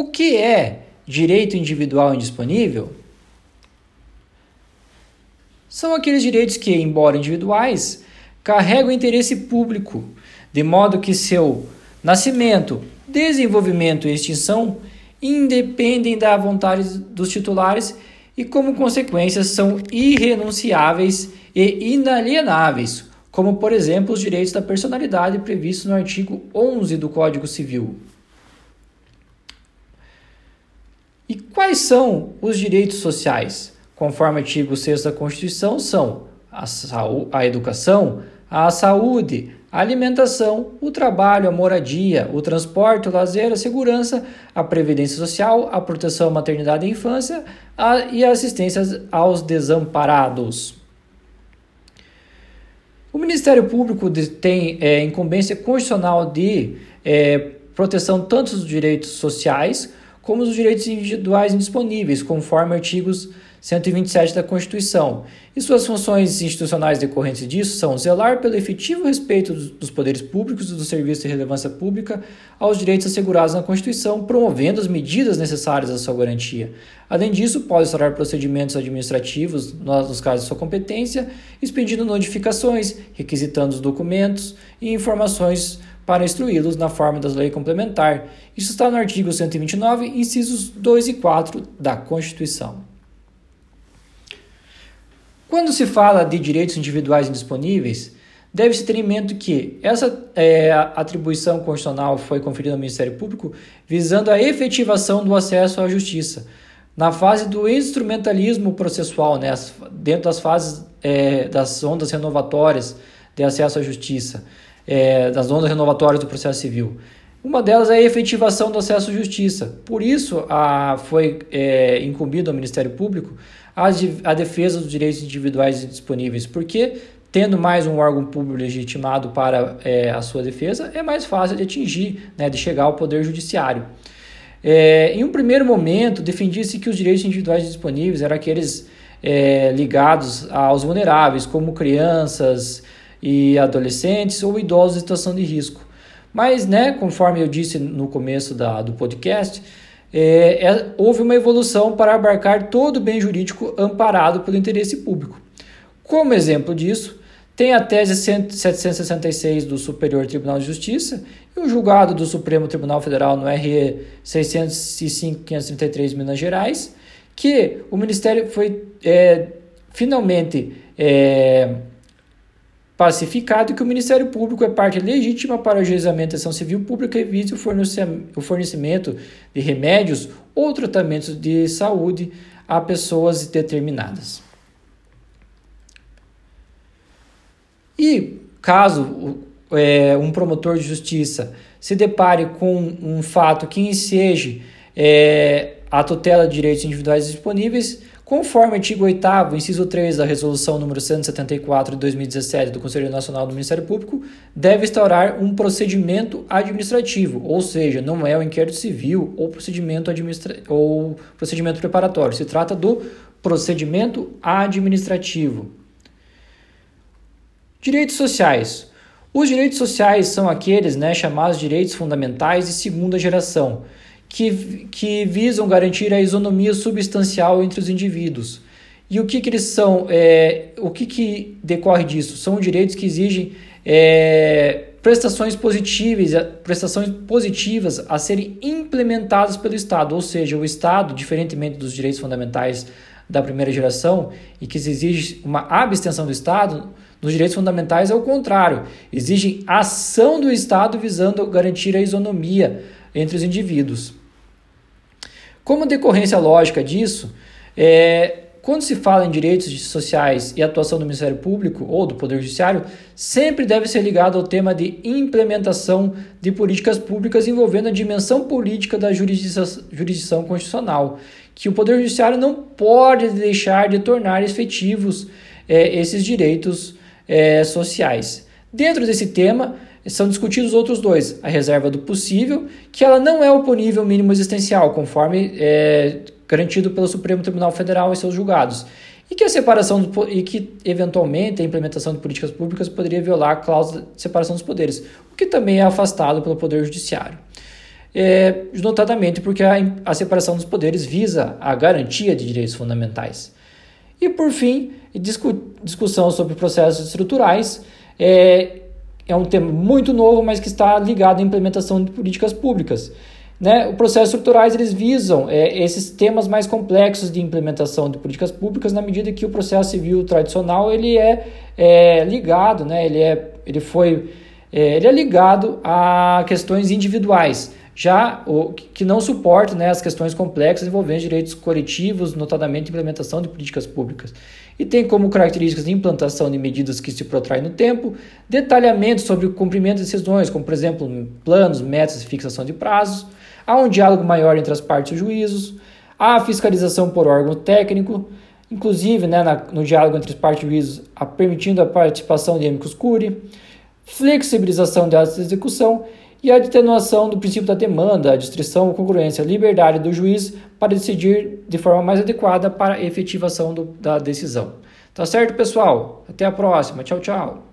O que é direito individual indisponível? São aqueles direitos que, embora individuais, carregam interesse público, de modo que seu nascimento, desenvolvimento e extinção independem da vontade dos titulares e, como consequência, são irrenunciáveis e inalienáveis, como, por exemplo, os direitos da personalidade previstos no artigo 11 do Código Civil. E quais são os direitos sociais? Conforme o artigo 6 da Constituição, são a, a educação, a saúde, a alimentação, o trabalho, a moradia, o transporte, o lazer, a segurança, a previdência social, a proteção à maternidade e infância a, e a assistência aos desamparados. O Ministério Público tem é, incumbência constitucional de é, proteção tanto dos direitos sociais como dos direitos individuais indisponíveis, conforme artigos 127 da Constituição. E suas funções institucionais decorrentes disso são zelar pelo efetivo respeito dos poderes públicos e dos serviços de relevância pública aos direitos assegurados na Constituição, promovendo as medidas necessárias à sua garantia. Além disso, pode instaurar procedimentos administrativos nos casos de sua competência, expedindo notificações, requisitando os documentos e informações para instruí-los na forma das leis complementar. Isso está no artigo 129, incisos 2 e 4 da Constituição. Quando se fala de direitos individuais indisponíveis, deve-se ter em mente que essa é, atribuição constitucional foi conferida ao Ministério Público visando a efetivação do acesso à justiça, na fase do instrumentalismo processual, né, dentro das fases é, das ondas renovatórias de acesso à justiça, é, das ondas renovatórias do processo civil. Uma delas é a efetivação do acesso à justiça. Por isso, a, foi é, incumbido ao Ministério Público a, a defesa dos direitos individuais disponíveis, porque tendo mais um órgão público legitimado para é, a sua defesa, é mais fácil de atingir, né, de chegar ao Poder Judiciário. É, em um primeiro momento, defendia-se que os direitos individuais disponíveis eram aqueles é, ligados aos vulneráveis, como crianças e adolescentes ou idosos em situação de risco. Mas, né, conforme eu disse no começo da, do podcast, é, é, houve uma evolução para abarcar todo bem jurídico amparado pelo interesse público. Como exemplo disso, tem a tese 766 do Superior Tribunal de Justiça e o julgado do Supremo Tribunal Federal no RE 605-533 Minas Gerais, que o Ministério foi é, finalmente é, pacificado que o Ministério Público é parte legítima para o ajuizamento da ação civil pública e vise o fornecimento de remédios ou tratamentos de saúde a pessoas determinadas. E caso é, um promotor de justiça se depare com um fato que enseje é, a tutela de direitos individuais disponíveis, Conforme o artigo 8 inciso 3 da Resolução número 174 de 2017 do Conselho Nacional do Ministério Público, deve instaurar um procedimento administrativo, ou seja, não é o inquérito civil ou procedimento, administra ou procedimento preparatório, se trata do procedimento administrativo. Direitos sociais. Os direitos sociais são aqueles né, chamados direitos fundamentais de segunda geração, que, que visam garantir a isonomia substancial entre os indivíduos. E o que, que eles são? É, o que, que decorre disso? São direitos que exigem é, prestações positivas, prestações positivas a serem implementadas pelo Estado, ou seja, o Estado, diferentemente dos direitos fundamentais da primeira geração, e que se exige uma abstenção do Estado, nos direitos fundamentais é o contrário, exigem ação do Estado visando garantir a isonomia entre os indivíduos. Como decorrência lógica disso, é, quando se fala em direitos sociais e atuação do Ministério Público ou do Poder Judiciário, sempre deve ser ligado ao tema de implementação de políticas públicas envolvendo a dimensão política da jurisdição, jurisdição constitucional, que o Poder Judiciário não pode deixar de tornar efetivos é, esses direitos é, sociais. Dentro desse tema, são discutidos outros dois. A reserva do possível, que ela não é oponível mínimo existencial, conforme é garantido pelo Supremo Tribunal Federal em seus julgados. E que a separação do, e que eventualmente a implementação de políticas públicas poderia violar a cláusula de separação dos poderes, o que também é afastado pelo Poder Judiciário. é, notadamente porque a, a separação dos poderes visa a garantia de direitos fundamentais. E, por fim, discu discussão sobre processos estruturais. É, é um tema muito novo, mas que está ligado à implementação de políticas públicas. Né? Os processos estruturais eles visam é, esses temas mais complexos de implementação de políticas públicas na medida que o processo civil tradicional ele é, é ligado, né? ele, é, ele, foi, é, ele é ligado a questões individuais, já o que não suporta né, as questões complexas envolvendo direitos coletivos, notadamente implementação de políticas públicas. E tem como características de implantação de medidas que se protraem no tempo, detalhamento sobre o cumprimento de decisões, como por exemplo planos, metas e fixação de prazos, há um diálogo maior entre as partes e os juízos, há fiscalização por órgão técnico, inclusive né, na, no diálogo entre as partes e juízos, a, permitindo a participação de amicus curiae, flexibilização de execução e a atenuação do princípio da demanda, a distrição, congruência, liberdade do juiz para decidir de forma mais adequada para a efetivação do, da decisão. Tá certo, pessoal? Até a próxima. Tchau, tchau.